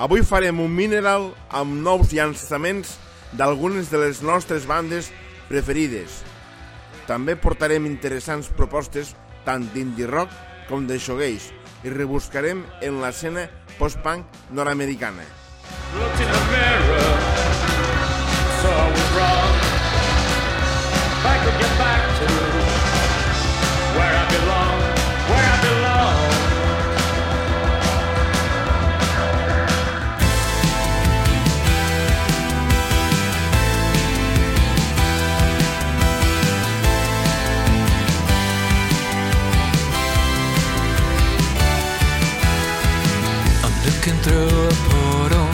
Avui farem un mineral amb nous llançaments d'algunes de les nostres bandes preferides. També portarem interessants propostes tant d'indie rock com de shoegaze i rebuscarem en l'escena post-punk nord-americana. Looked through a portal.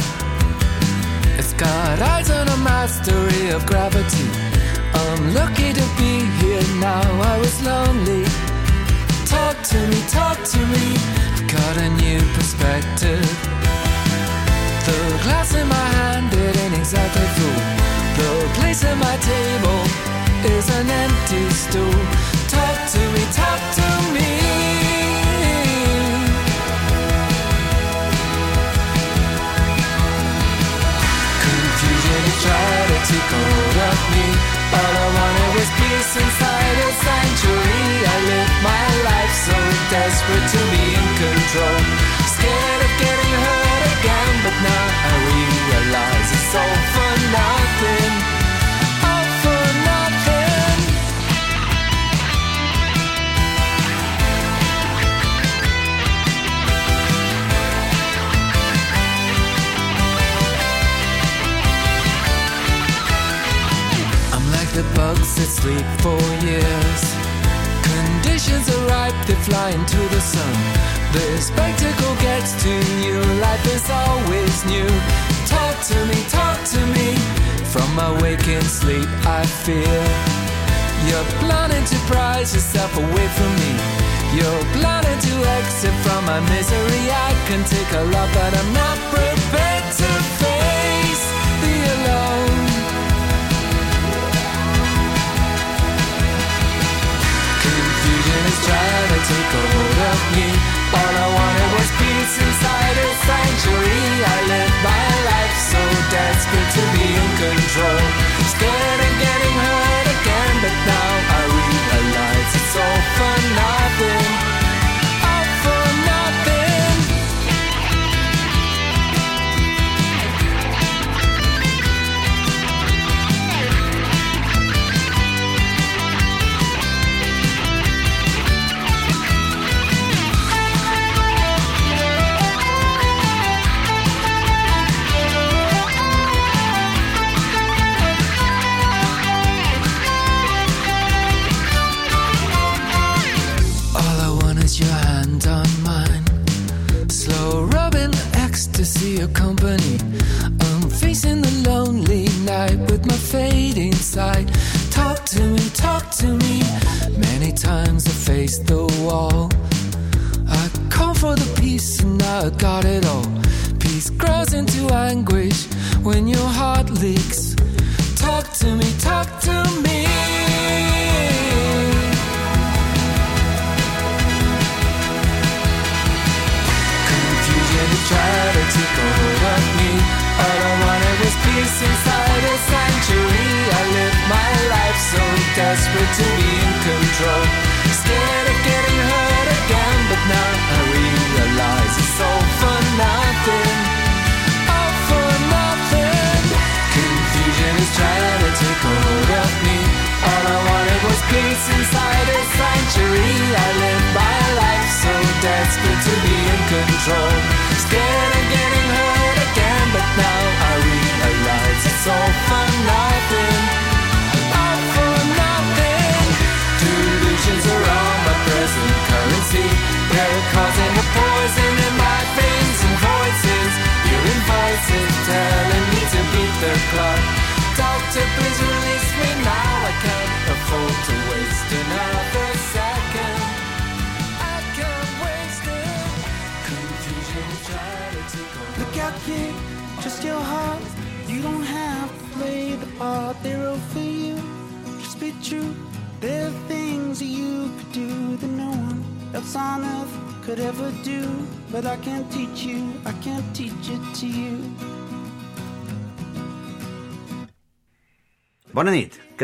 It's got eyes and a mastery of gravity. I'm lucky to be here now. I was lonely. Talk to me, talk to me. I've got a new perspective. The glass in my hand, it ain't exactly full. The place at my table is an empty stool. Talk to me, talk to me. Trying to hold of me. All I wanted was peace inside a sanctuary. I live my life so desperate to be in control. Scared of getting hurt again, but now sleep for years. Conditions are ripe, they fly into the sun. The spectacle gets to you, life is always new. Talk to me, talk to me. From my waking sleep, I fear. You're planning to prize yourself away from me. You're planning to exit from my misery. I can take a lot, but I'm not prepared sanctuary. I live my life so desperate to be in control. Scared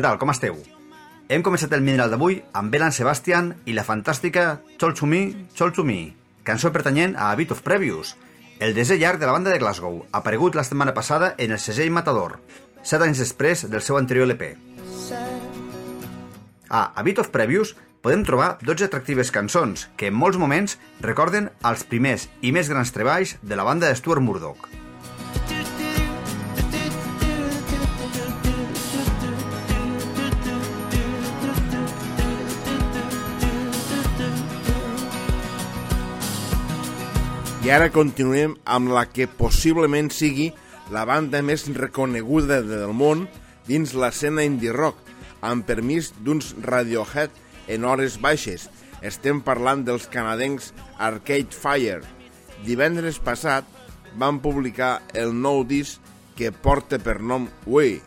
tal, com esteu? Hem començat el mineral d'avui amb Belan Sebastian i la fantàstica Chol to Me, Chol to Me, cançó pertanyent a A Bit of Previous, el desè llarg de la banda de Glasgow, aparegut la setmana passada en el segell Matador, set anys després del seu anterior LP. A A Bit of Previous podem trobar 12 atractives cançons que en molts moments recorden els primers i més grans treballs de la banda de Stuart Murdoch. I ara continuem amb la que possiblement sigui la banda més reconeguda del món dins l'escena indie rock, amb permís d'uns Radiohead en hores baixes. Estem parlant dels canadencs Arcade Fire. Divendres passat van publicar el nou disc que porta per nom Way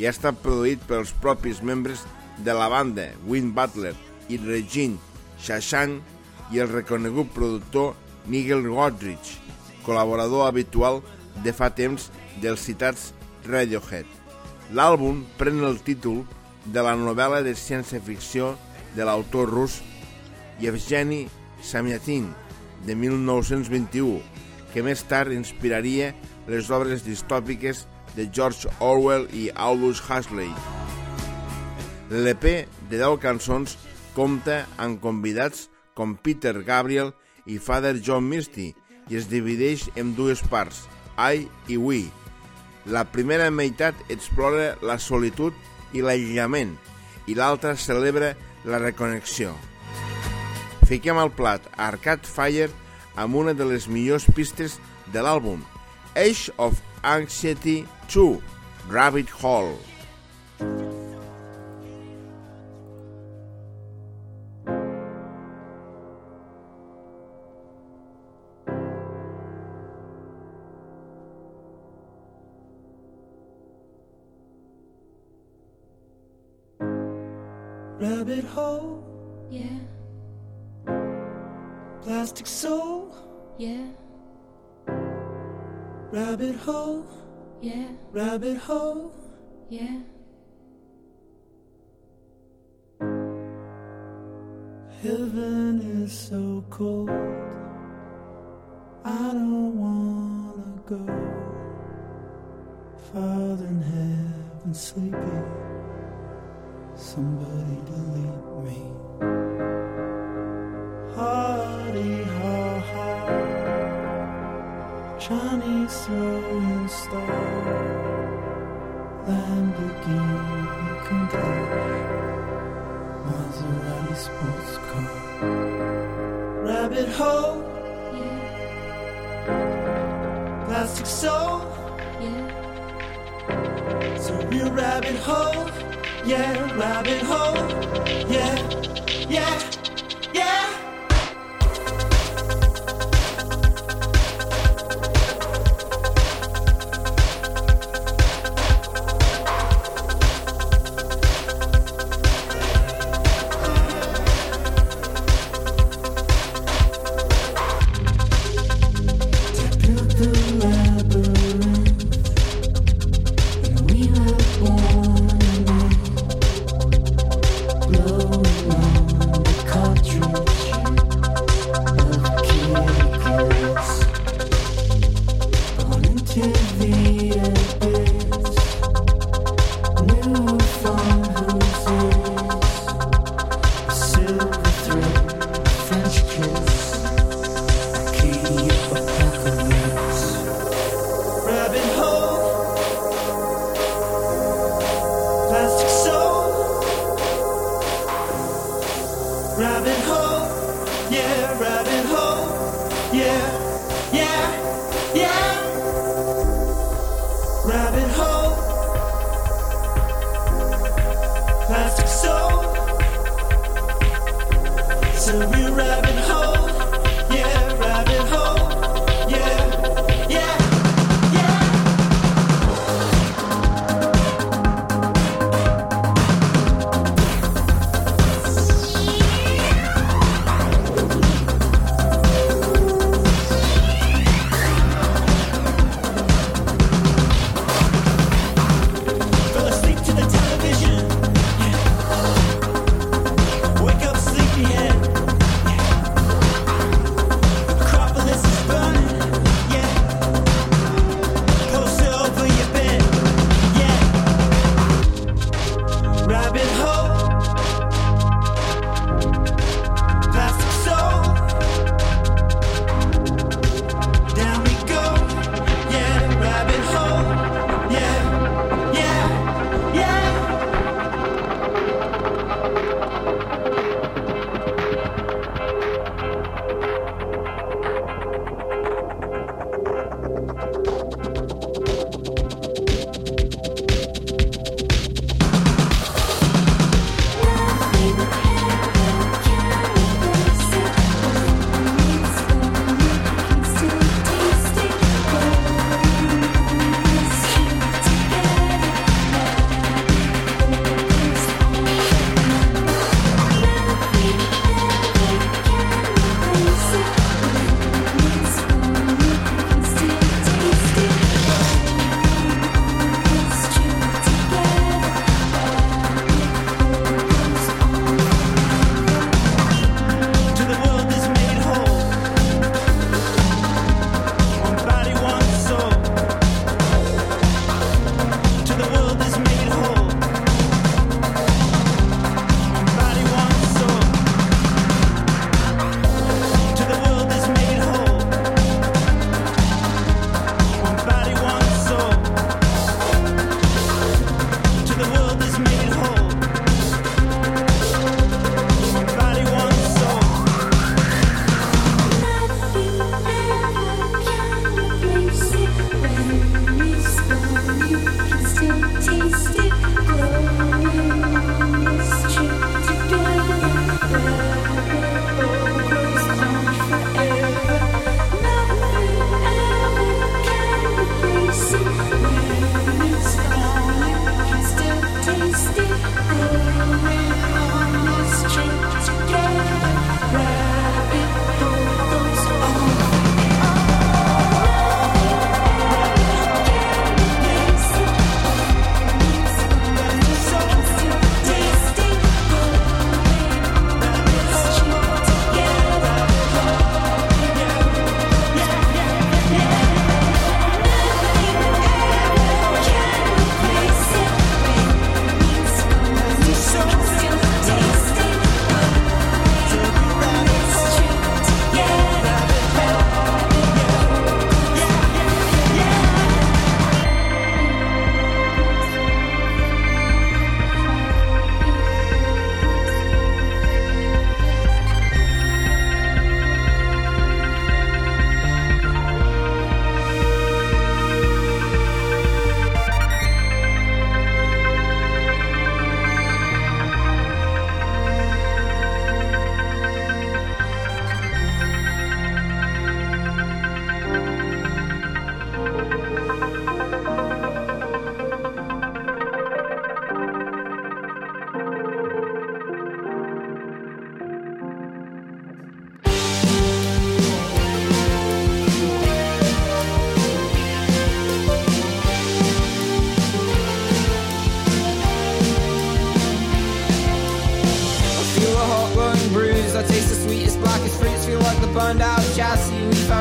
i ha estat produït pels propis membres de la banda, Win Butler i Regine Shashank i el reconegut productor Nigel Godrich, col·laborador habitual de fa temps dels citats Radiohead. L'àlbum pren el títol de la novel·la de ciència-ficció de l'autor rus Yevgeny Samyatin, de 1921, que més tard inspiraria les obres distòpiques de George Orwell i Aldous Huxley. L'EP de 10 cançons compta amb convidats com Peter Gabriel i Father John Misty i es divideix en dues parts, I i We. La primera meitat explora la solitud i l'aïllament i l'altra celebra la reconnexió. Fiquem al plat Arcade Fire amb una de les millors pistes de l'àlbum, Age of Anxiety 2, Rabbit Hole. Rabbit hole, Yeah, plastic soul, yeah, rabbit hole, yeah, rabbit hole. yeah. Heaven is so cold. I don't wanna go. Father in heaven sleepy. Somebody delete me. Hardy ha ha. Chinese throwing star. Lamborghini complete. Maserati sports car. Rabbit hole, Yeah, plastic soul, yeah, surreal rabbit hole. Yeah, rabbit hole. Yeah, yeah.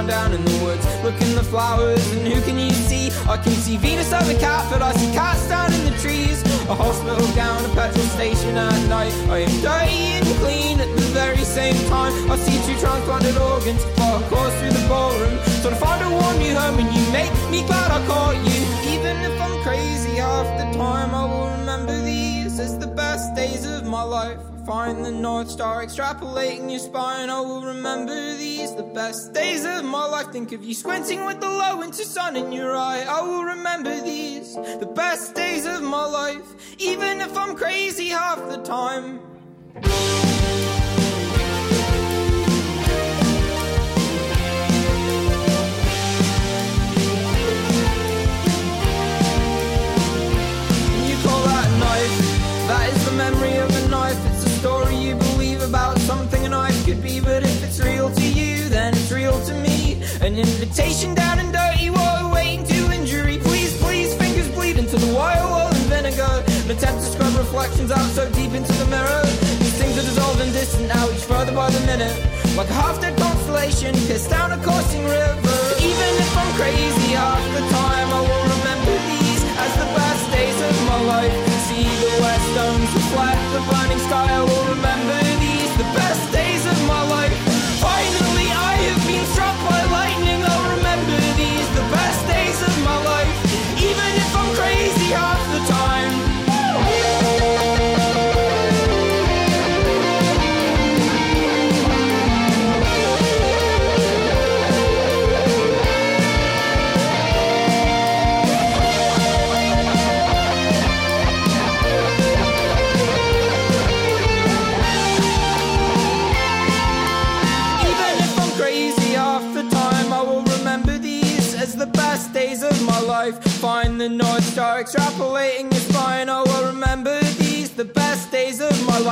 Found down in the woods. Look in the flowers, and who can you see? I can see Venus over Catford, I see cats down in the trees. A hospital gown, a petrol station at night. I am dirty and clean at the very same time. I see two transplanted organs, far course through the ballroom. So to find a warm new home, and you make me glad I caught you. Even if I'm crazy half the time, I will remember these as the best days of my life. Find the North Star extrapolating your spine. I will remember these, the best days of my life. Think of you squinting with the low winter sun in your eye. I will remember these, the best days of my life. Even if I'm crazy half the time. Memory of about something a knife could be. But if it's real to you, then it's real to me. An invitation down and dirty while waiting to injury. Please, please, fingers bleed into the wire oil and vinegar. An attempt to scrub reflections out so deep into the mirror. These things are dissolved and distant now, each further by the minute. Like a half dead constellation pissed down a coursing river. Even if I'm crazy half the time, I will remember these as the best days of my life. See the west domes reflect the burning sky. I will remember these, the best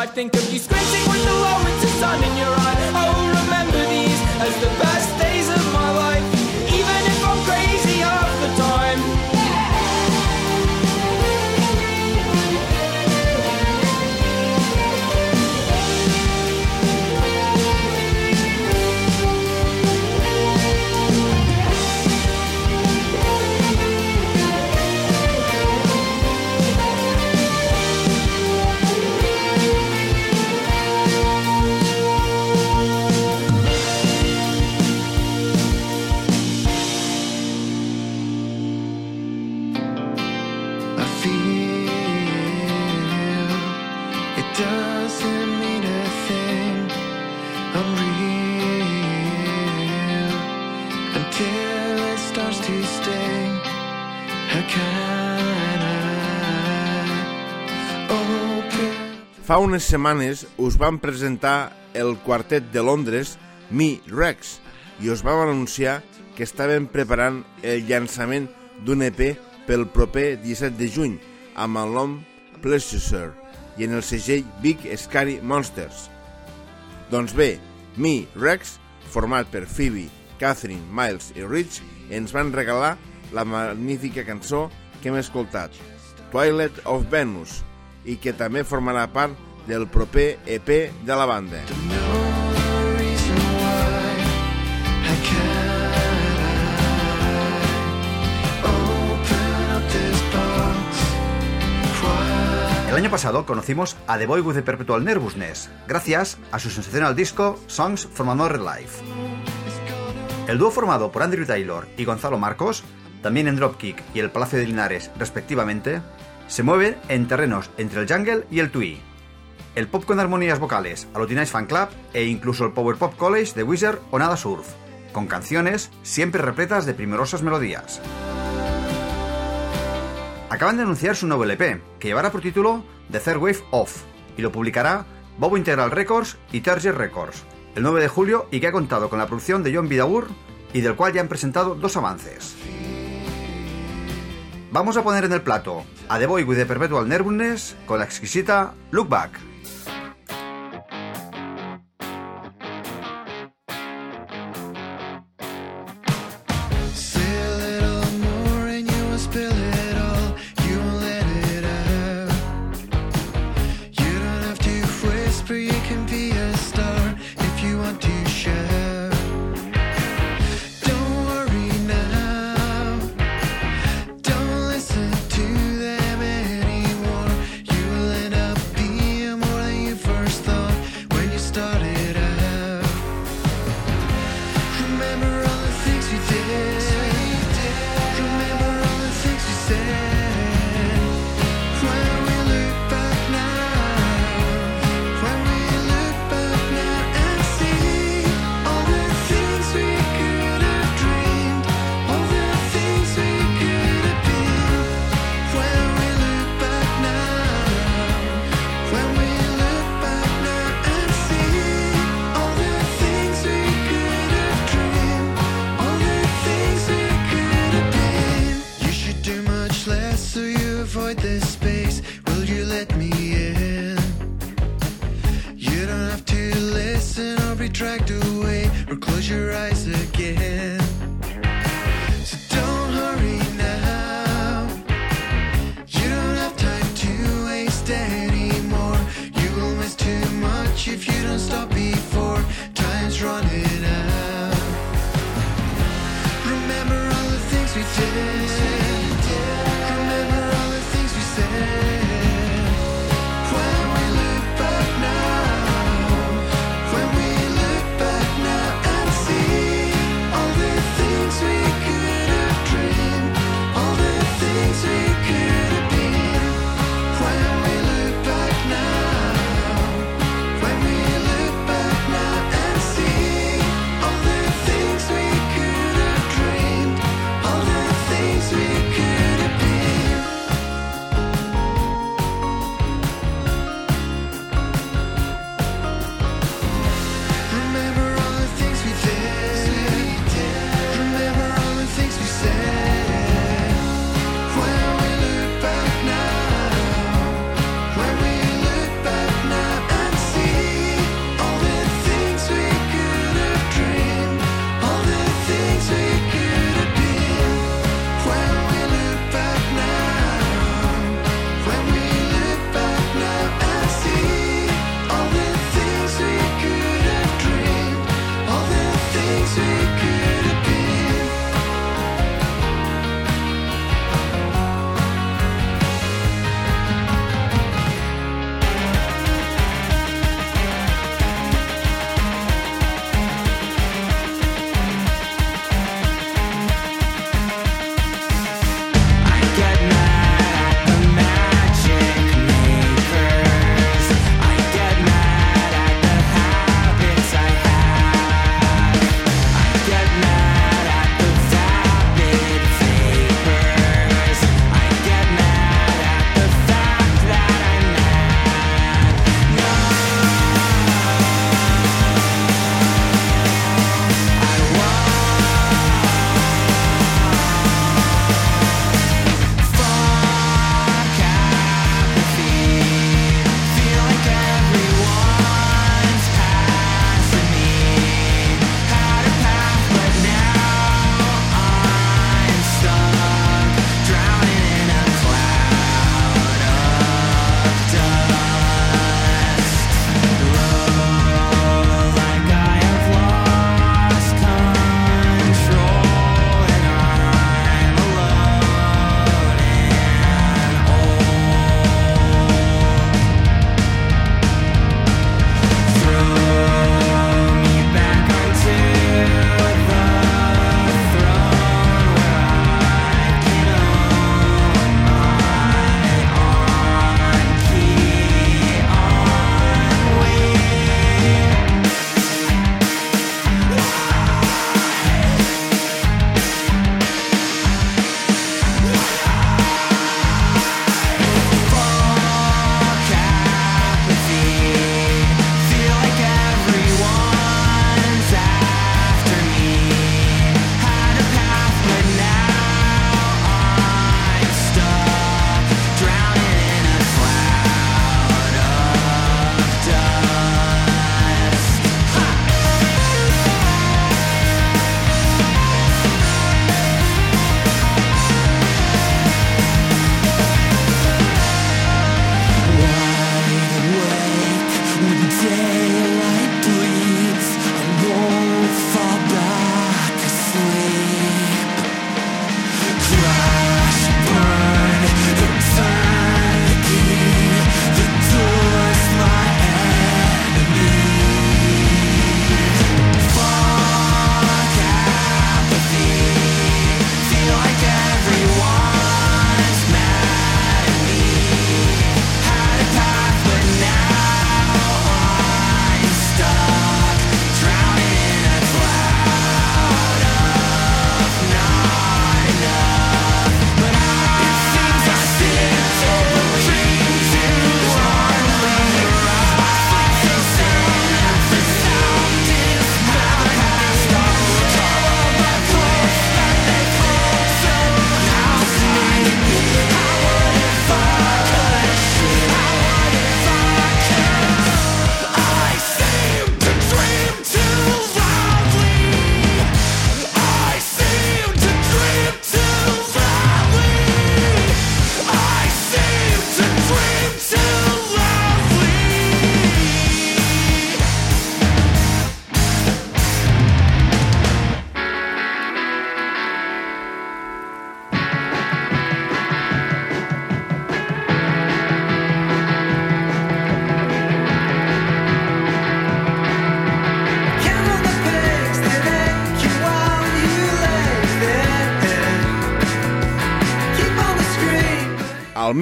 life. Think of you squinting with the low winter sun in your eye. I will remember these as the Fa unes setmanes us vam presentar el quartet de Londres, Mi Rex, i us vam anunciar que estaven preparant el llançament d'un EP pel proper 17 de juny amb el nom Pleasure i en el segell Big Scary Monsters. Doncs bé, Mi Rex, format per Phoebe, Catherine, Miles i Rich, ens van regalar la magnífica cançó que hem escoltat, Twilight of Venus, i que també formarà part del proper EP de la banda. El año pasado conocimos a The Boy with the Perpetual Nervousness, gracias a su sensacional disco Songs from Another Life. El dúo formado por Andrew Taylor y Gonzalo Marcos, también en Dropkick y el Palacio de Linares respectivamente, se mueven en terrenos entre el jungle y el twee. El pop con armonías vocales a Fan Club e incluso el Power Pop College de Wizard o Nada Surf, con canciones siempre repletas de primorosas melodías. Acaban de anunciar su nuevo LP, que llevará por título The Third Wave Off, y lo publicará Bobo Integral Records y Target Records, el 9 de julio y que ha contado con la producción de John Vidaur y del cual ya han presentado dos avances. Vamos a poner en el plato a The Boy with the Perpetual Nervousness con la exquisita Look Back.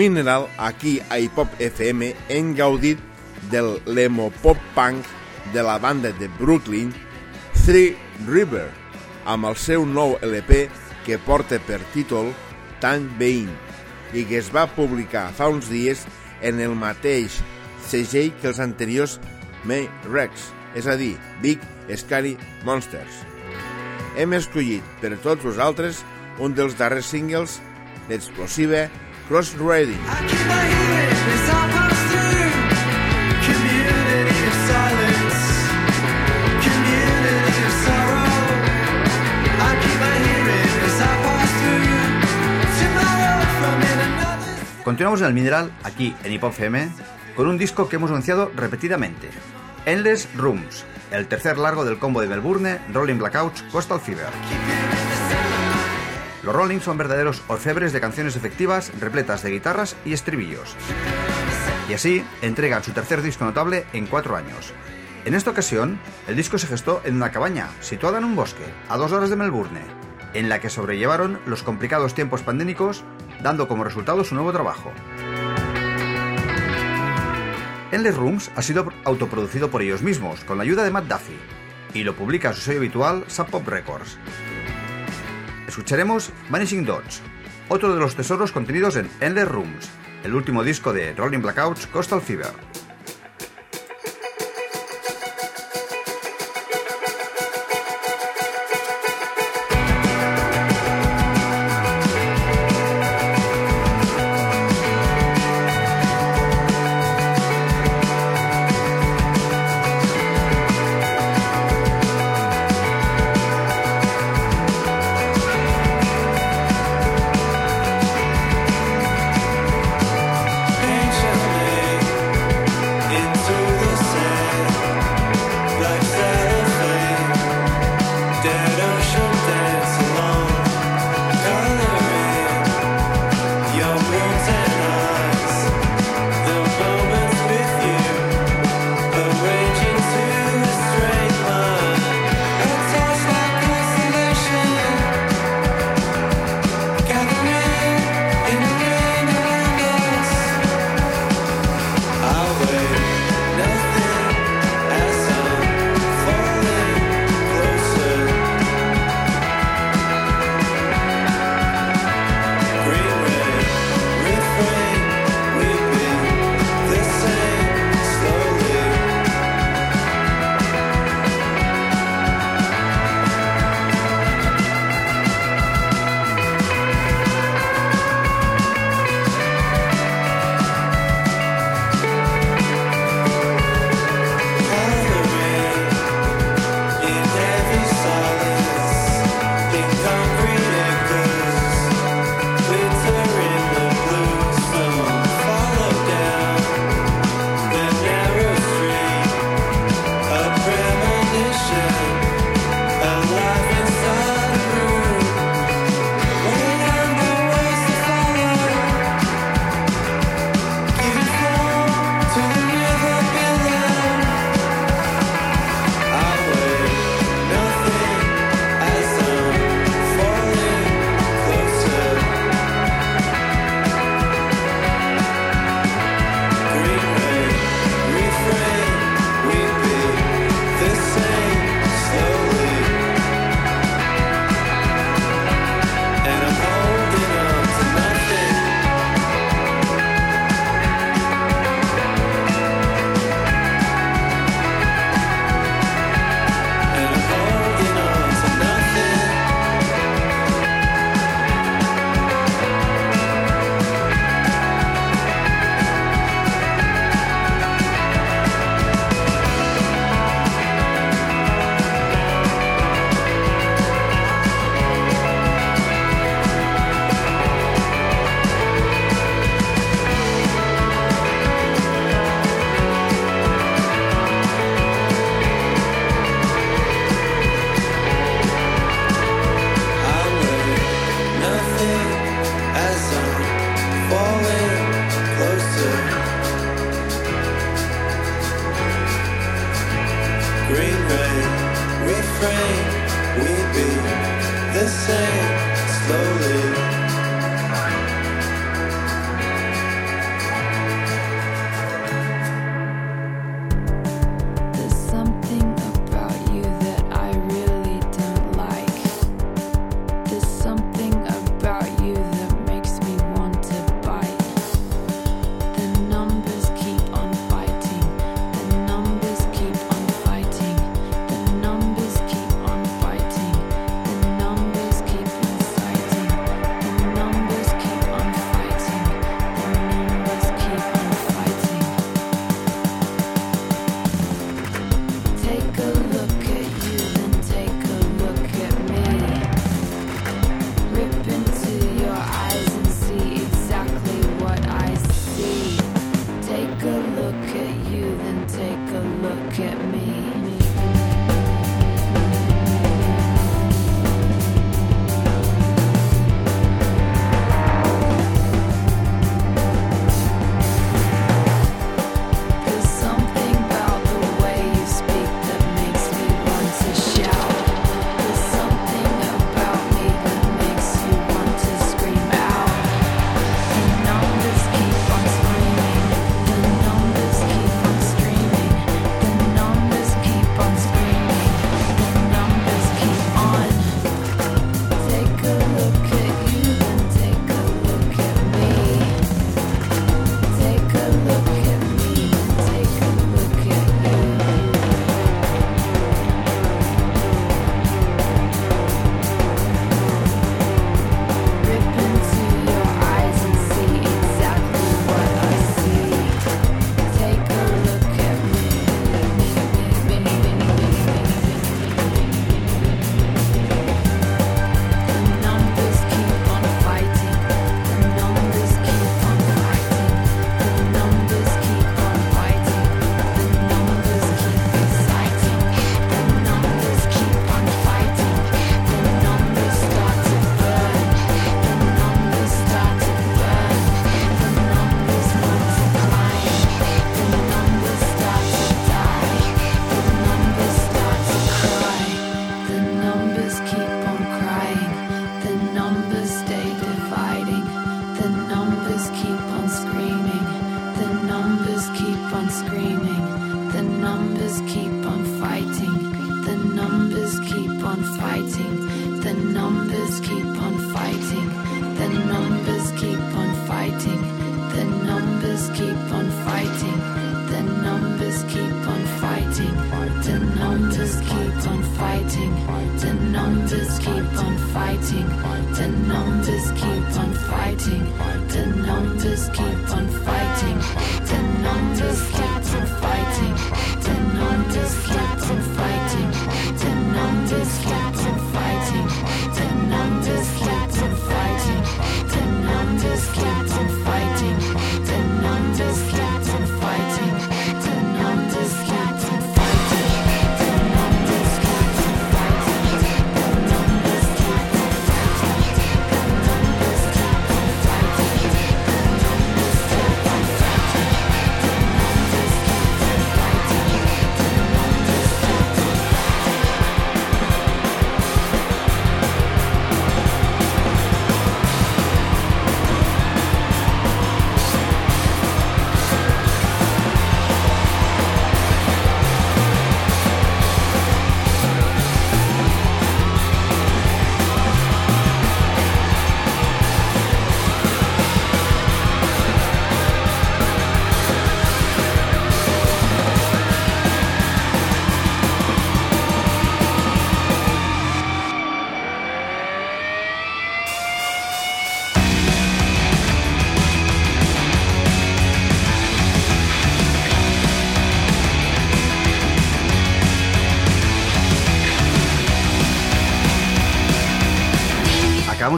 Mineral, aquí a Hip Hop FM, hem gaudit del l'emo-pop punk de la banda de Brooklyn, Three River, amb el seu nou LP que porta per títol Tan Veïn i que es va publicar fa uns dies en el mateix segell que els anteriors May Rex, és a dir, Big Scary Monsters. Hem escollit per tots vosaltres un dels darrers singles d'Explosive Cross another. Continuamos en el Mineral, aquí en Hip Hop FM, con un disco que hemos anunciado repetidamente. Endless Rooms, el tercer largo del combo de Melbourne, Rolling Blackouts, Coastal Fever. Los Rolling son verdaderos orfebres de canciones efectivas, repletas de guitarras y estribillos. Y así entregan su tercer disco notable en cuatro años. En esta ocasión, el disco se gestó en una cabaña, situada en un bosque, a dos horas de Melbourne, en la que sobrellevaron los complicados tiempos pandémicos, dando como resultado su nuevo trabajo. Endless Rooms ha sido autoproducido por ellos mismos, con la ayuda de Matt Duffy, y lo publica su sello habitual Sub Pop Records. Escucharemos Vanishing Dots, otro de los tesoros contenidos en Endless Rooms, el último disco de Rolling Blackouts Coastal Fever.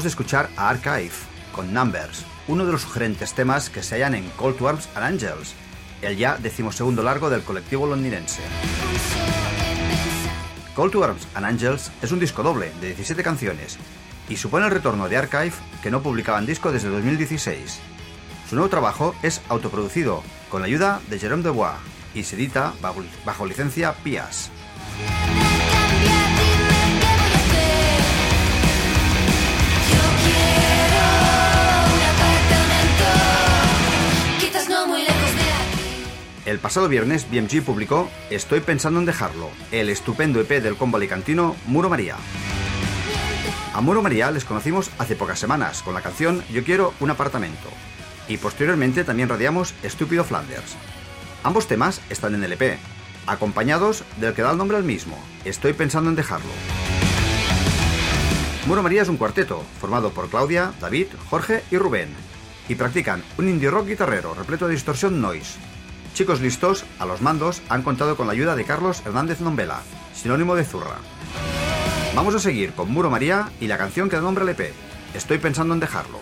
Acabamos de escuchar a Archive con Numbers, uno de los sugerentes temas que se hallan en Cold Worms and Angels, el ya decimosegundo largo del colectivo londinense. Cold Worms and Angels es un disco doble de 17 canciones y supone el retorno de Archive que no publicaban disco desde 2016. Su nuevo trabajo es autoproducido con la ayuda de Jerome Dubois y se edita bajo, bajo licencia Pias. El pasado viernes BMG publicó Estoy pensando en dejarlo, el estupendo EP del combo alicantino Muro María. A Muro María les conocimos hace pocas semanas con la canción Yo quiero un apartamento. Y posteriormente también radiamos Estúpido Flanders. Ambos temas están en el EP, acompañados del que da el nombre al mismo, Estoy pensando en dejarlo. Muro María es un cuarteto formado por Claudia, David, Jorge y Rubén, y practican un indie rock guitarrero repleto de distorsión noise. Chicos listos, a los mandos, han contado con la ayuda de Carlos Hernández Nombela, sinónimo de zurra. Vamos a seguir con Muro María y la canción que da nombre al EP, Estoy pensando en dejarlo.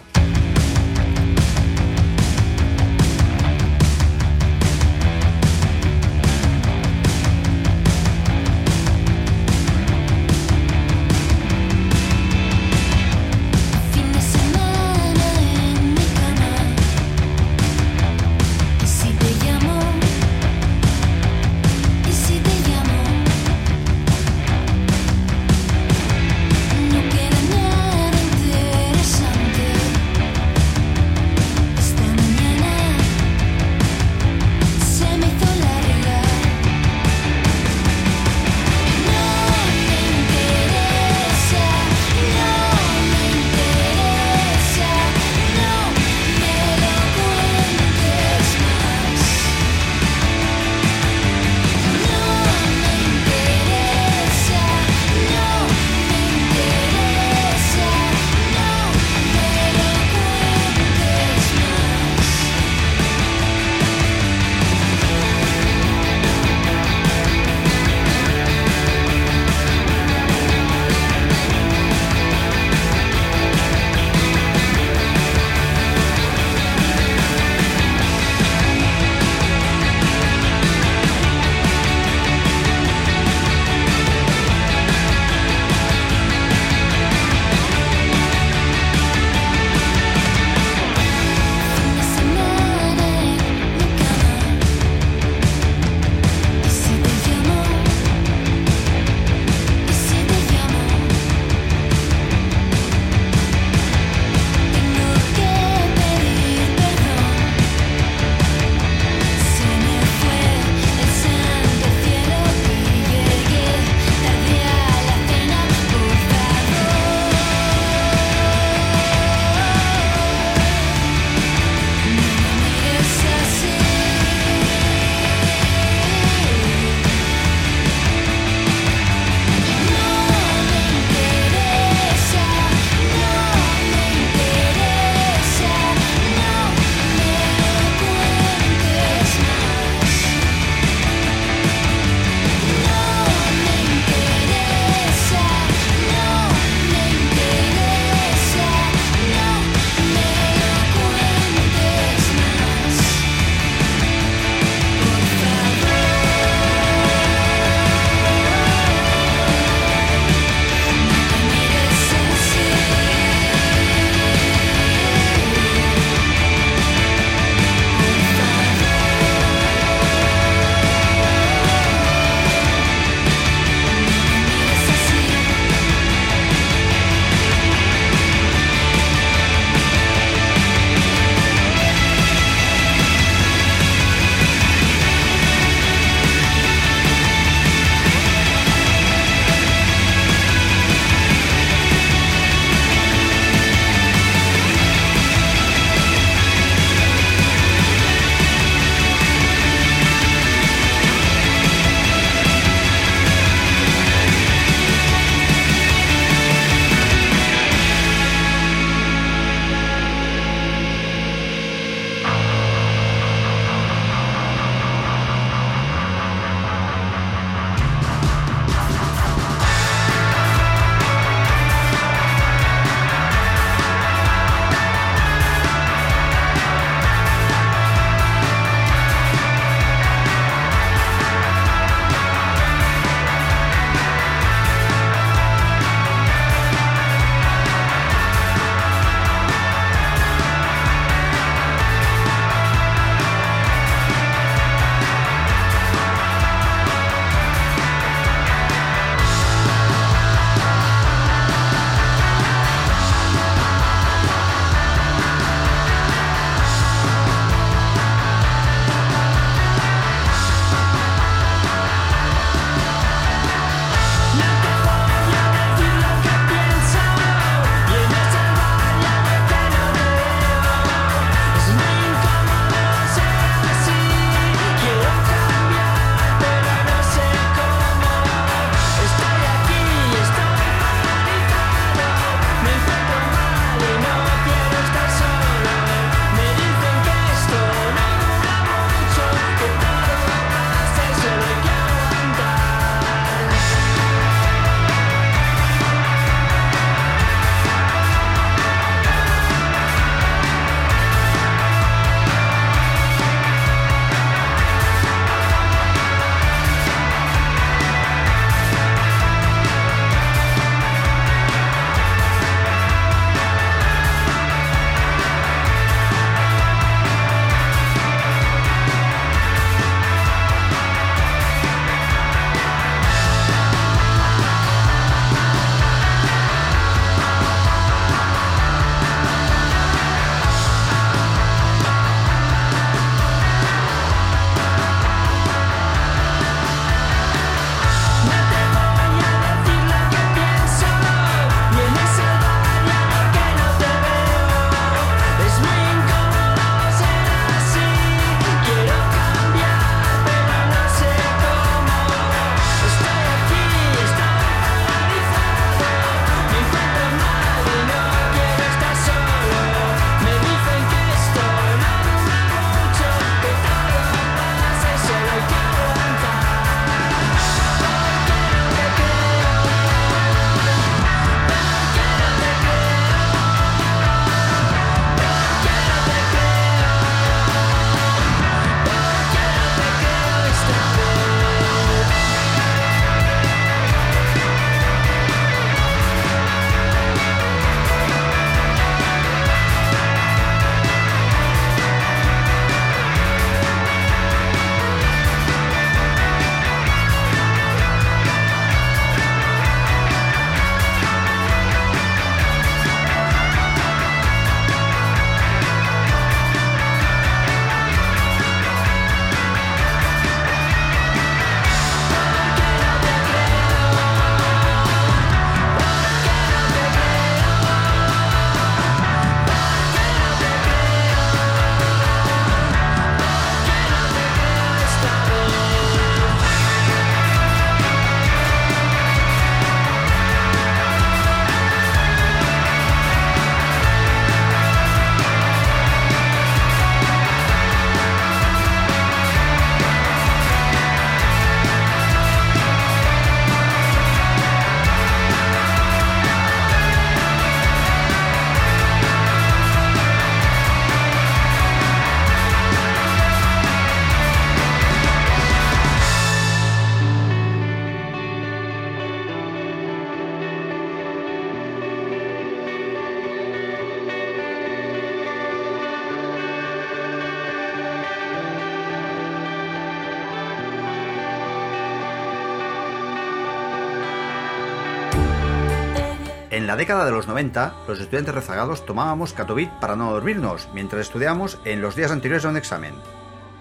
La década de los 90, los estudiantes rezagados tomábamos Catovit para no dormirnos mientras estudiábamos en los días anteriores a un examen.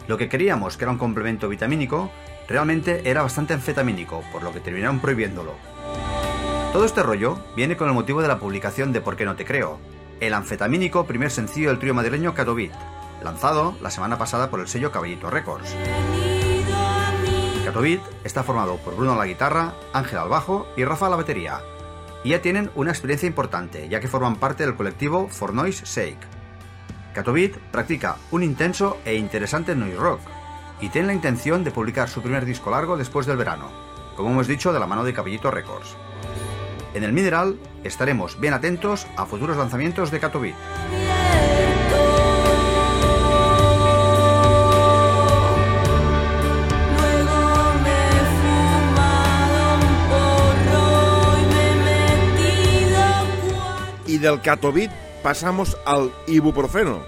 Lo que queríamos, que era un complemento vitamínico, realmente era bastante anfetamínico, por lo que terminaron prohibiéndolo. Todo este rollo viene con el motivo de la publicación de Por qué no te creo, el anfetamínico primer sencillo del trío madrileño Catovit, lanzado la semana pasada por el sello Caballito Records. Catovit está formado por Bruno a la guitarra, Ángel al bajo y Rafa a la batería, y ya tienen una experiencia importante, ya que forman parte del colectivo For Noise Sake. Catovit practica un intenso e interesante noise rock, y tiene la intención de publicar su primer disco largo después del verano, como hemos dicho de la mano de Caballito Records. En el Mineral estaremos bien atentos a futuros lanzamientos de Catovit. Del Catovit pasamos al ibuprofeno.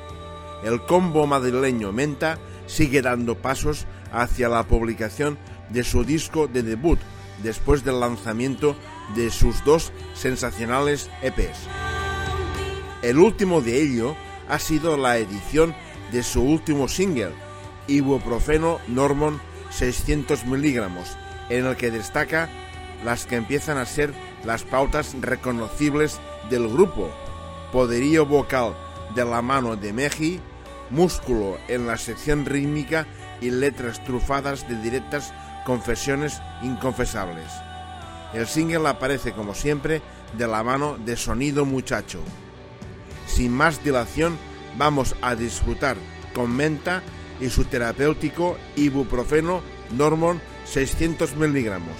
El combo madrileño Menta sigue dando pasos hacia la publicación de su disco de debut después del lanzamiento de sus dos sensacionales EPs. El último de ello ha sido la edición de su último single, Ibuprofeno Normon 600 miligramos, en el que destaca las que empiezan a ser las pautas reconocibles del grupo, poderío vocal de la mano de Meji, músculo en la sección rítmica y letras trufadas de directas confesiones inconfesables. El single aparece como siempre de la mano de Sonido Muchacho. Sin más dilación, vamos a disfrutar con menta y su terapéutico ibuprofeno Normon 600 miligramos.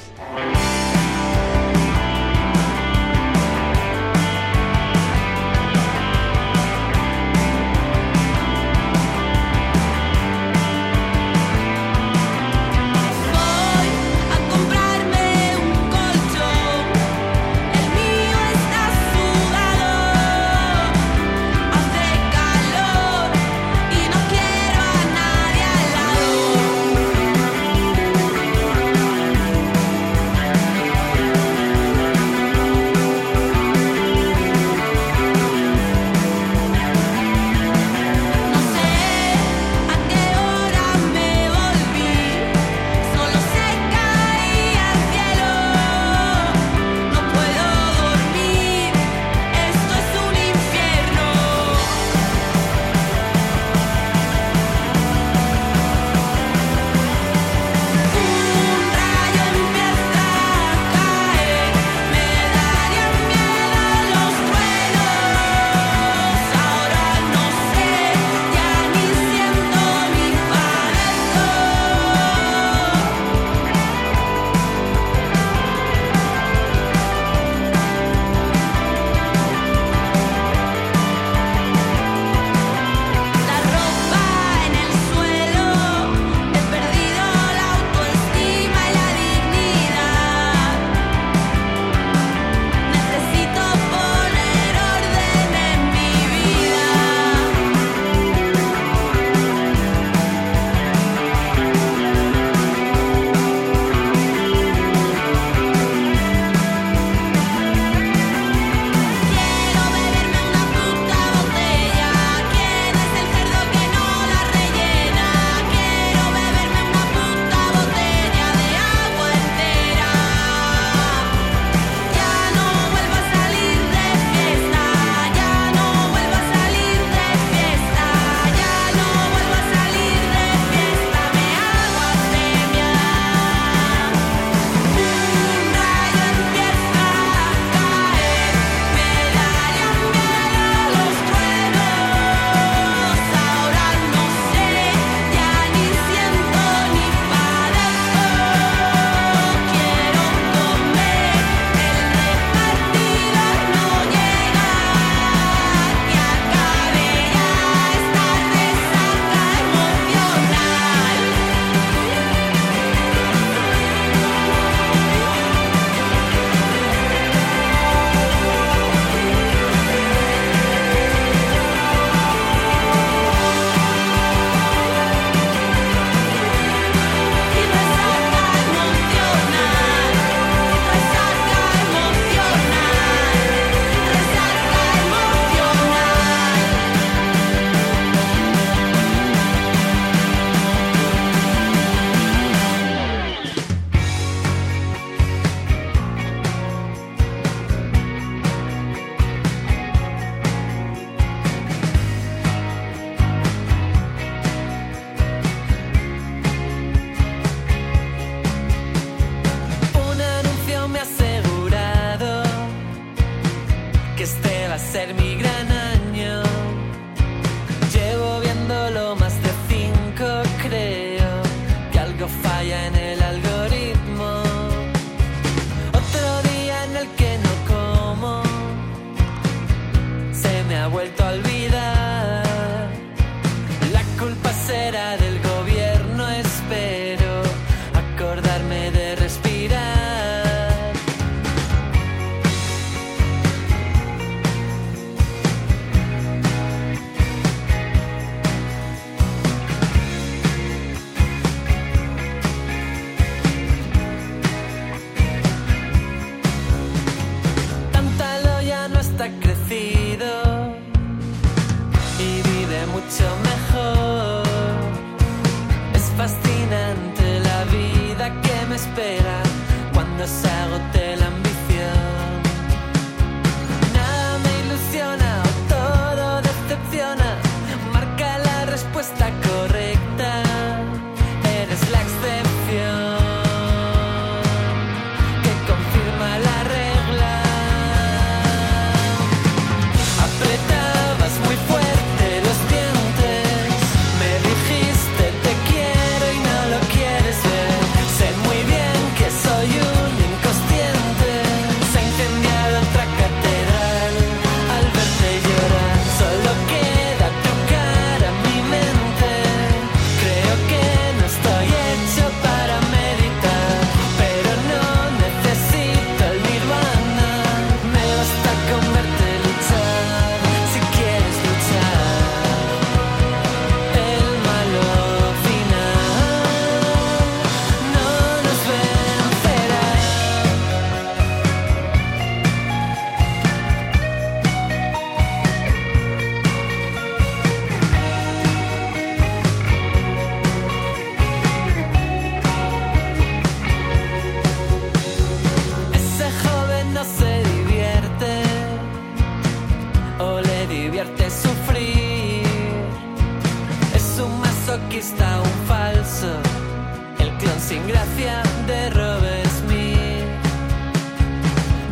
Sin gracia de Robert Smith.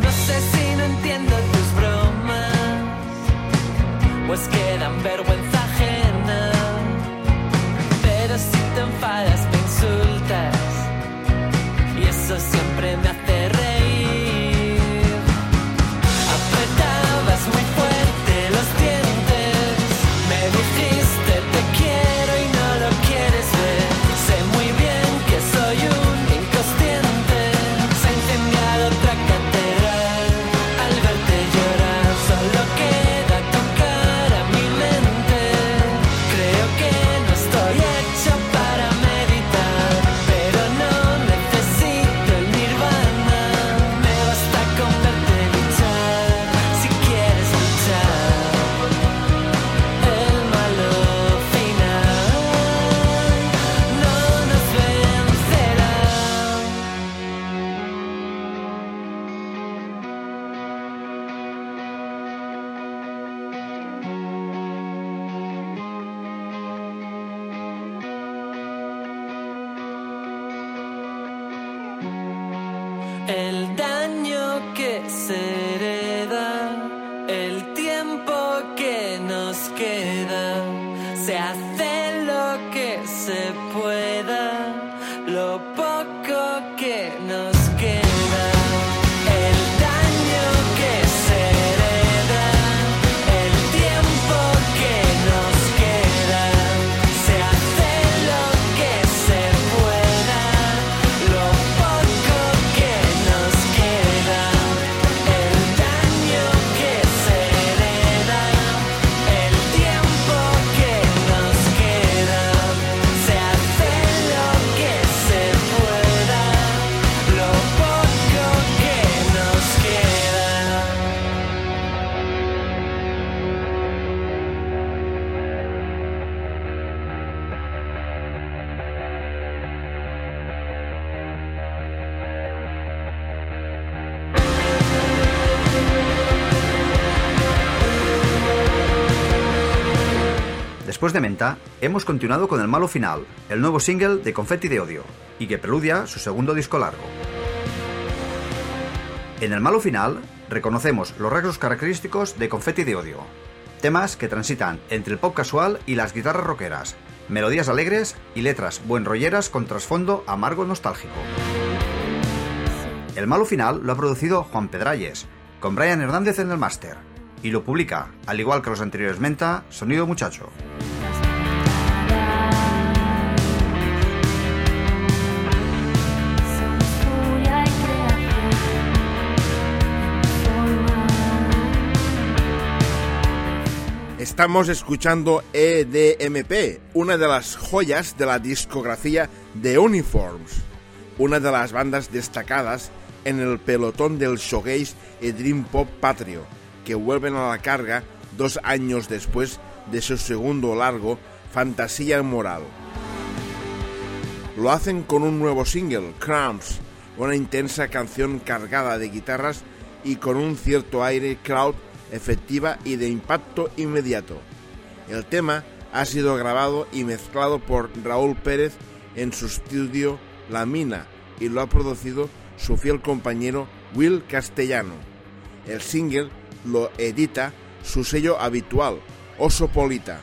No sé si no entiendo tus bromas, pues que dan vergüenza hemos continuado con El Malo Final, el nuevo single de Confetti de Odio, y que preludia su segundo disco largo. En El Malo Final, reconocemos los rasgos característicos de Confetti de Odio, temas que transitan entre el pop casual y las guitarras rockeras, melodías alegres y letras buenrolleras con trasfondo amargo nostálgico. El malo final lo ha producido Juan Pedralles, con Brian Hernández en el máster, y lo publica, al igual que los anteriores Menta, Sonido Muchacho. Estamos escuchando EDMP, una de las joyas de la discografía de Uniforms, una de las bandas destacadas en el pelotón del shoegaze y dream pop patrio, que vuelven a la carga dos años después de su segundo largo, Fantasía Moral. Lo hacen con un nuevo single, Cramps, una intensa canción cargada de guitarras y con un cierto aire crowd efectiva y de impacto inmediato. El tema ha sido grabado y mezclado por Raúl Pérez en su estudio La Mina y lo ha producido su fiel compañero Will Castellano. El single lo edita su sello habitual, Oso Polita.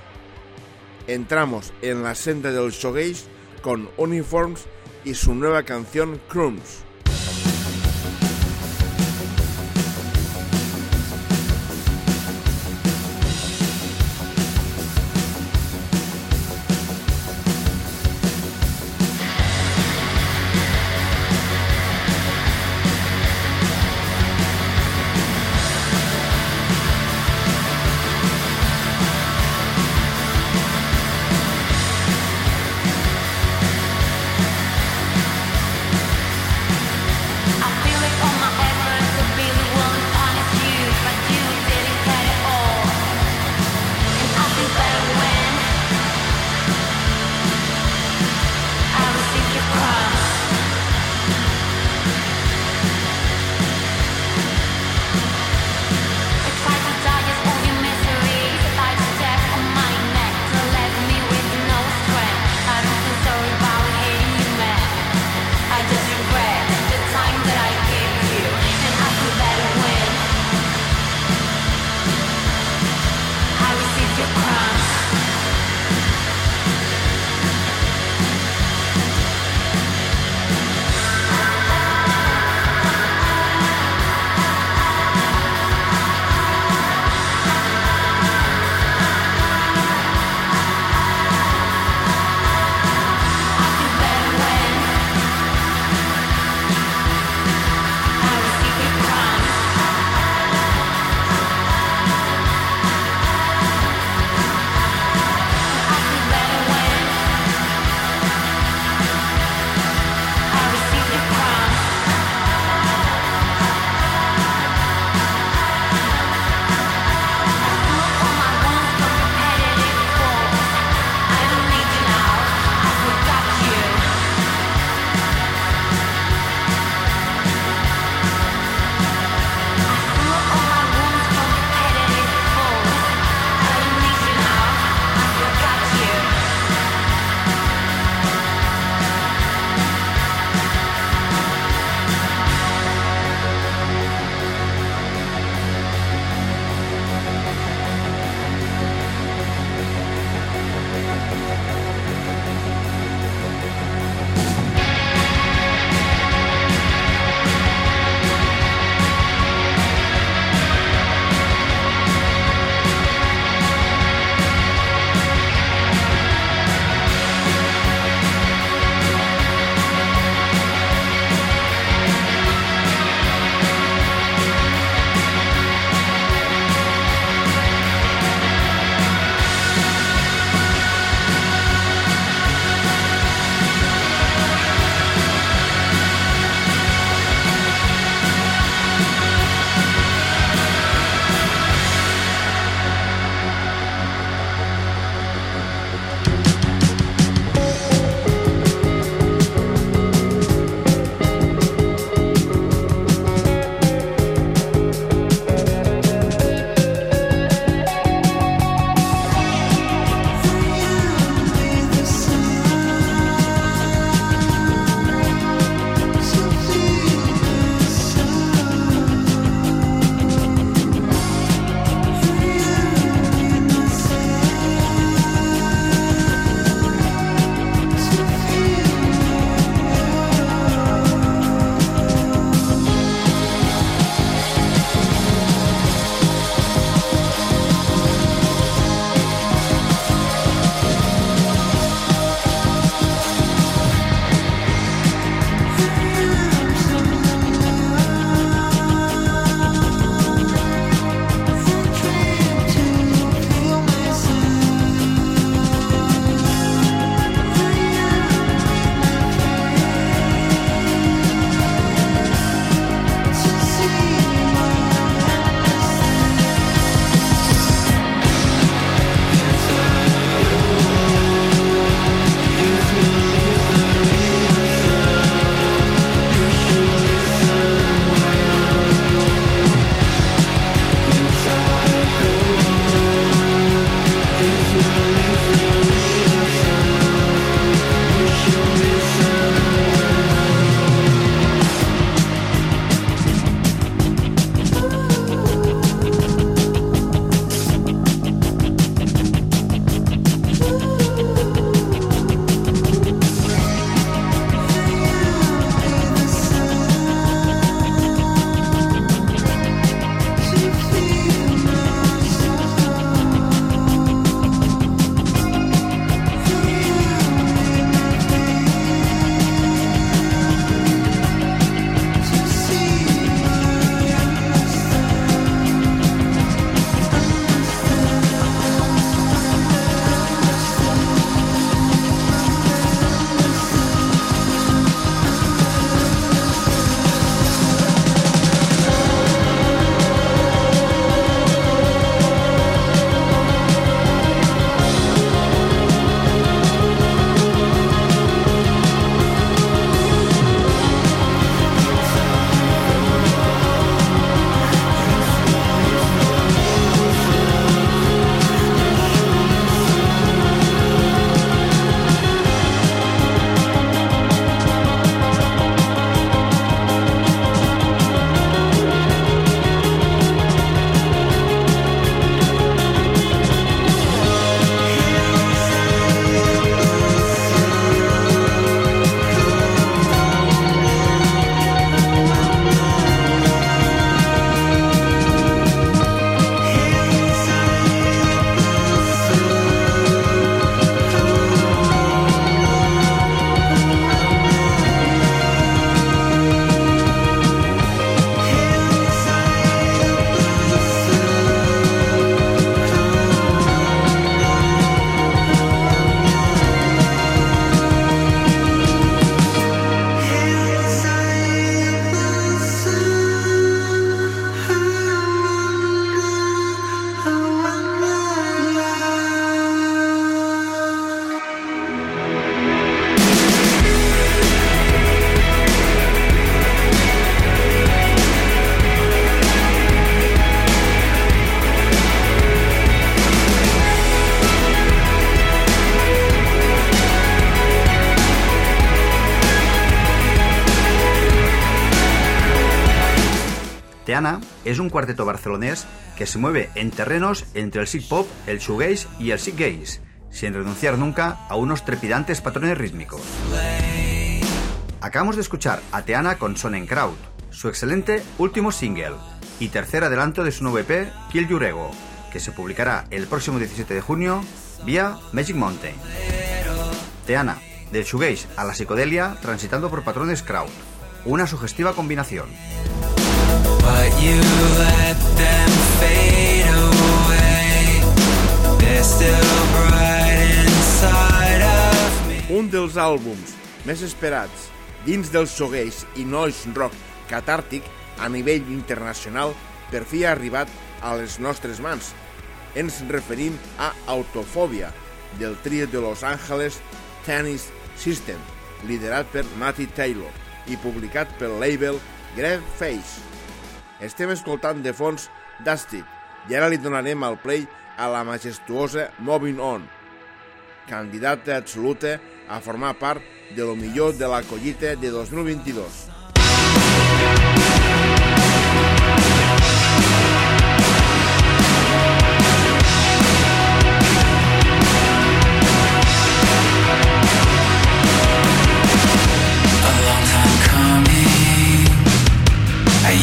Entramos en la senda del showgaze con Uniforms y su nueva canción Crumbs. Es un cuarteto barcelonés que se mueve en terrenos entre el sig pop, el shoegaze y el sig gaze, sin renunciar nunca a unos trepidantes patrones rítmicos. Acabamos de escuchar a Teana con Sonnenkraut, su excelente último single y tercer adelanto de su nuevo EP Kill Your Ego, que se publicará el próximo 17 de junio vía Magic Mountain. Teana, del shoegaze a la psicodelia transitando por patrones kraut, una sugestiva combinación. You let them fade away. Still inside of me. Un dels àlbums més esperats dins del shoegaze i noise rock catàrtic a nivell internacional per fi ha arribat a les nostres mans. Ens referim a Autofòbia, del trio de Los Angeles Tennis System, liderat per Matty Taylor i publicat pel label Grave Face. Estem escoltant de fons Dusty i ara li donarem el play a la majestuosa Moving On, candidata absoluta a formar part de lo millor de la collita de 2022.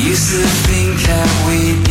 Used to think that we'd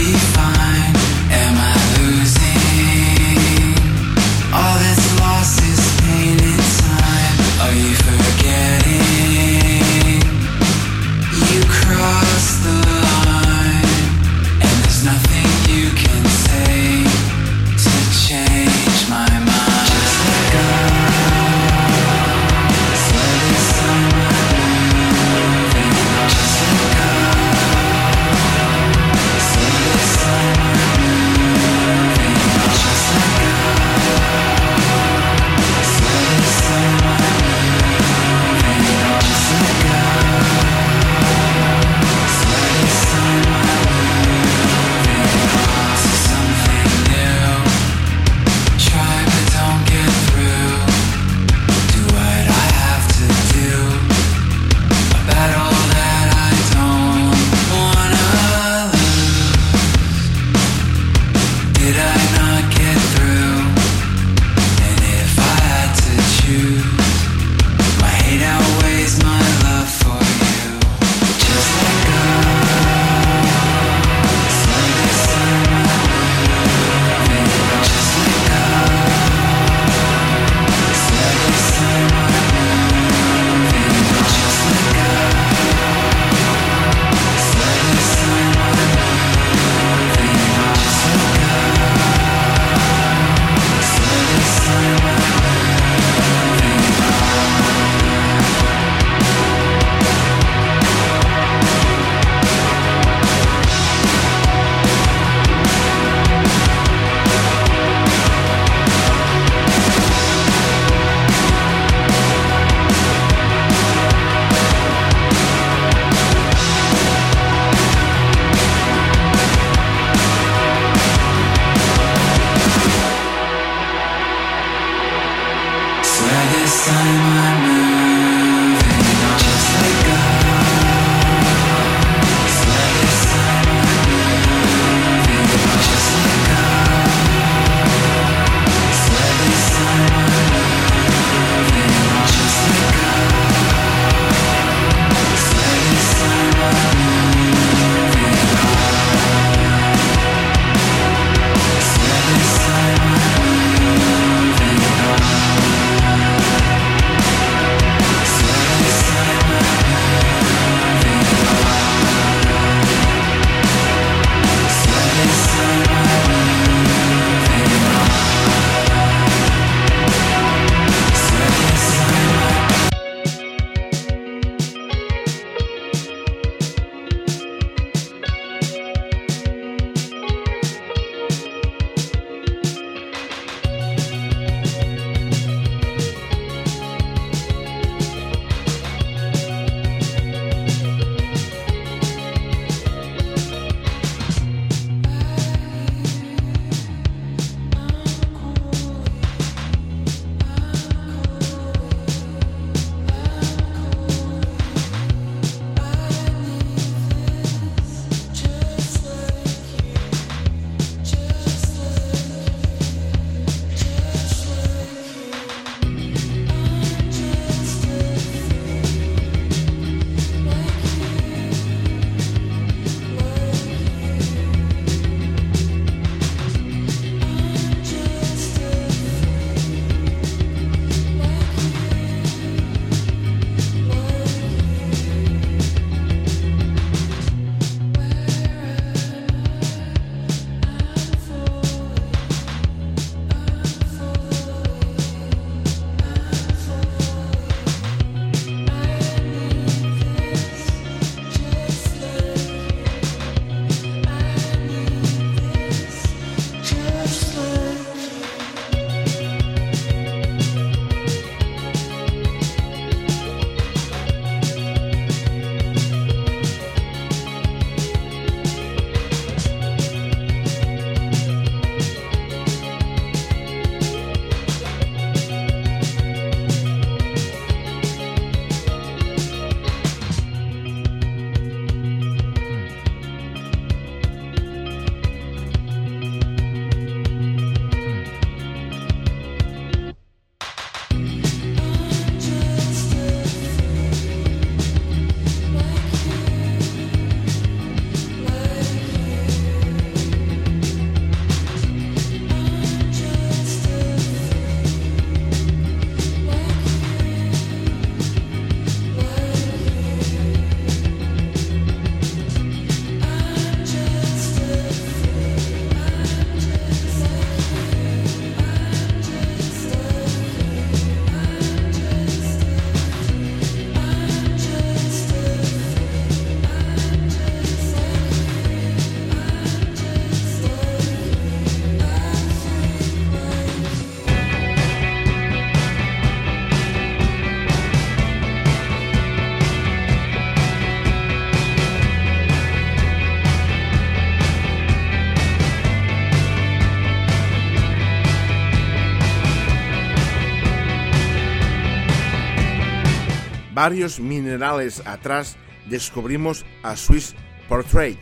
Varios minerales atrás descubrimos a Swiss Portrait,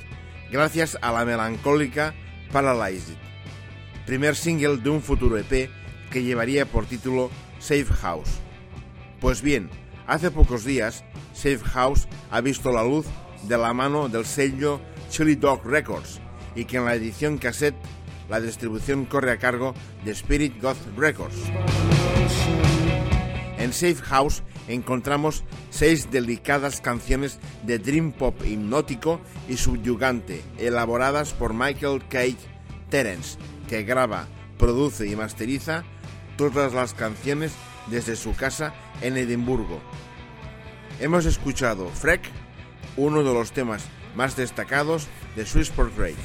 gracias a la melancólica Paralyzed, primer single de un futuro EP que llevaría por título Safe House. Pues bien, hace pocos días, Safe House ha visto la luz de la mano del sello Chili Dog Records y que en la edición cassette la distribución corre a cargo de Spirit God Records. En Safe House encontramos seis delicadas canciones de dream pop hipnótico y subyugante, elaboradas por Michael Cage Terence, que graba, produce y masteriza todas las canciones desde su casa en Edimburgo. Hemos escuchado Freck, uno de los temas más destacados de Swiss Portrait.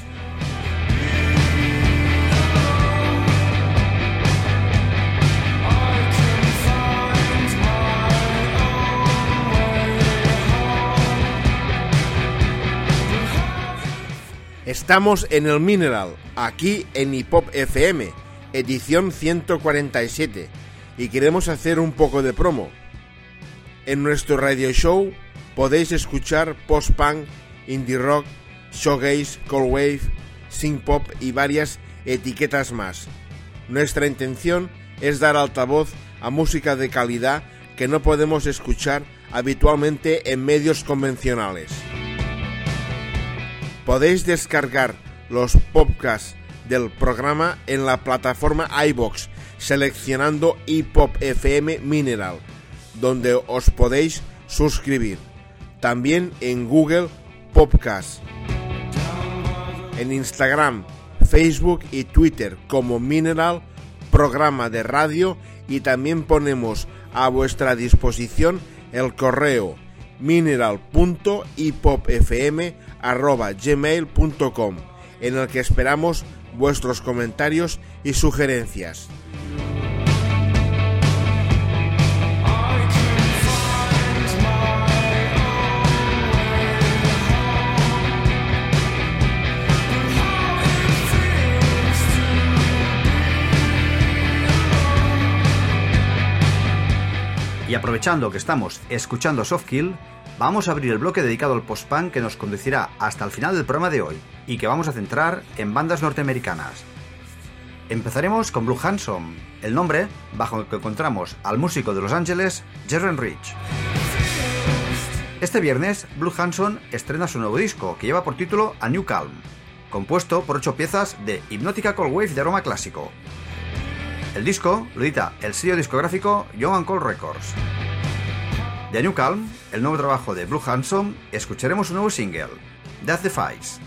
Estamos en el Mineral, aquí en Hip Hop FM, edición 147, y queremos hacer un poco de promo. En nuestro radio show podéis escuchar post-punk, indie rock, showgaze, cold wave, synth pop y varias etiquetas más. Nuestra intención es dar altavoz a música de calidad que no podemos escuchar habitualmente en medios convencionales. Podéis descargar los podcasts del programa en la plataforma iBox seleccionando Hip Hop FM Mineral, donde os podéis suscribir. También en Google Podcast. En Instagram, Facebook y Twitter como Mineral, programa de radio y también ponemos a vuestra disposición el correo mineral.hipopfm.gmail.com en el que esperamos vuestros comentarios y sugerencias. Y aprovechando que estamos escuchando Softkill, vamos a abrir el bloque dedicado al post-punk que nos conducirá hasta el final del programa de hoy y que vamos a centrar en bandas norteamericanas. Empezaremos con Blue Hanson, el nombre bajo el que encontramos al músico de Los Ángeles, Jaren Rich. Este viernes, Blue Hanson estrena su nuevo disco que lleva por título A New Calm, compuesto por ocho piezas de hipnótica cold wave de aroma clásico. El disco lo edita el sello discográfico Young Cold Records. De A New Calm, el nuevo trabajo de Blue Hanson, escucharemos un nuevo single, Death Defies.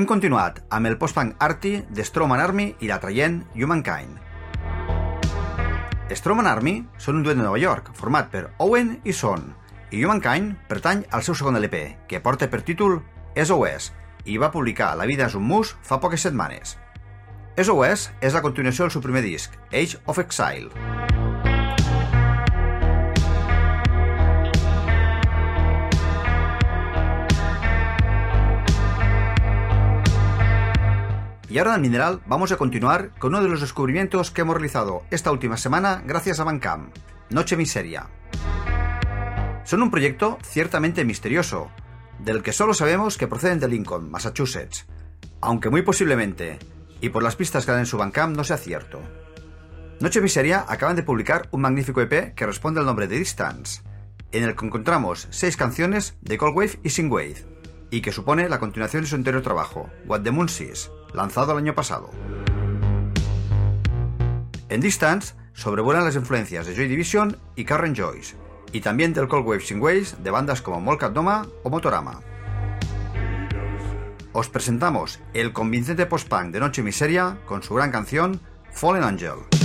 Hem continuat amb el post-punk arty de Stroman Army i l'atraient Humankind. Stroman Army són un duet de Nova York, format per Owen i Son, i Humankind pertany al seu segon LP, que porta per títol SOS, i va publicar La vida és un mus fa poques setmanes. SOS és la continuació del seu primer disc, Age of Exile. Y ahora en Mineral vamos a continuar con uno de los descubrimientos que hemos realizado esta última semana gracias a Bandcamp, Noche Miseria. Son un proyecto ciertamente misterioso, del que solo sabemos que proceden de Lincoln, Massachusetts, aunque muy posiblemente, y por las pistas que dan en su Bandcamp no sea cierto. Noche Miseria acaban de publicar un magnífico EP que responde al nombre de Distance, en el que encontramos seis canciones de Cold Wave y Synthwave, y que supone la continuación de su anterior trabajo, What the Moon Sees, lanzado el año pasado. En Distance sobrevuelan las influencias de Joy Division y Karen Joyce, y también del Cold Wave Synthwave de bandas como Molcat Doma o Motorama. Os presentamos el convincente post-punk de Noche Miseria con su gran canción Fallen Angel.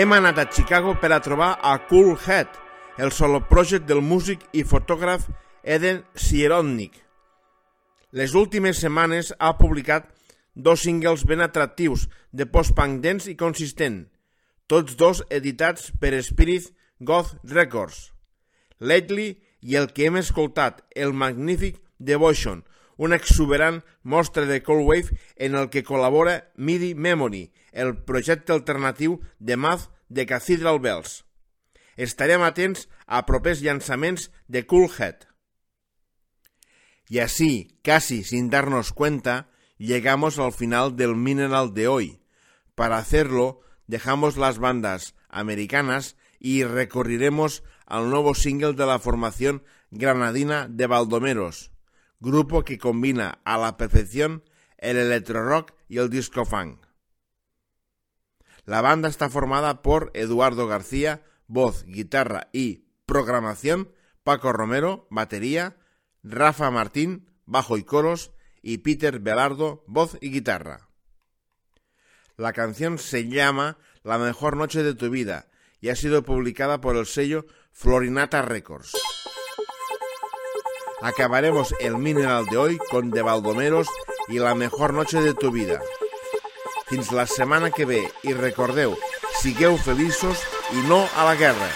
Hem anat a Chicago per a trobar a Cool Head, el solo project del músic i fotògraf Eden Sierotnik. Les últimes setmanes ha publicat dos singles ben atractius de post-punk dens i consistent, tots dos editats per Spirit Goth Records. Lately i el que hem escoltat, el magnífic Devotion, un exuberant mostre de Cold Wave en el que col·labora MIDI Memory, el projecte alternatiu de math de Cathedral Bells. Estarem atents a propers llançaments de Cool Head. Y así, casi sin darnos cuenta, llegamos al final del Mineral de hoy. Para hacerlo, dejamos las bandas americanas y recorriremos al nuevo single de la formación granadina de Baldomeros, grupo que combina a la perfección el electro rock y el disco funk. La banda está formada por Eduardo García, voz, guitarra y programación, Paco Romero, batería, Rafa Martín, bajo y coros, y Peter Belardo, voz y guitarra. La canción se llama La mejor noche de tu vida y ha sido publicada por el sello Florinata Records. Acabaremos el Mineral de hoy con De Baldomeros y La mejor noche de tu vida. Fins la setmana que ve i recordeu, sigueu feliços i no a la guerra.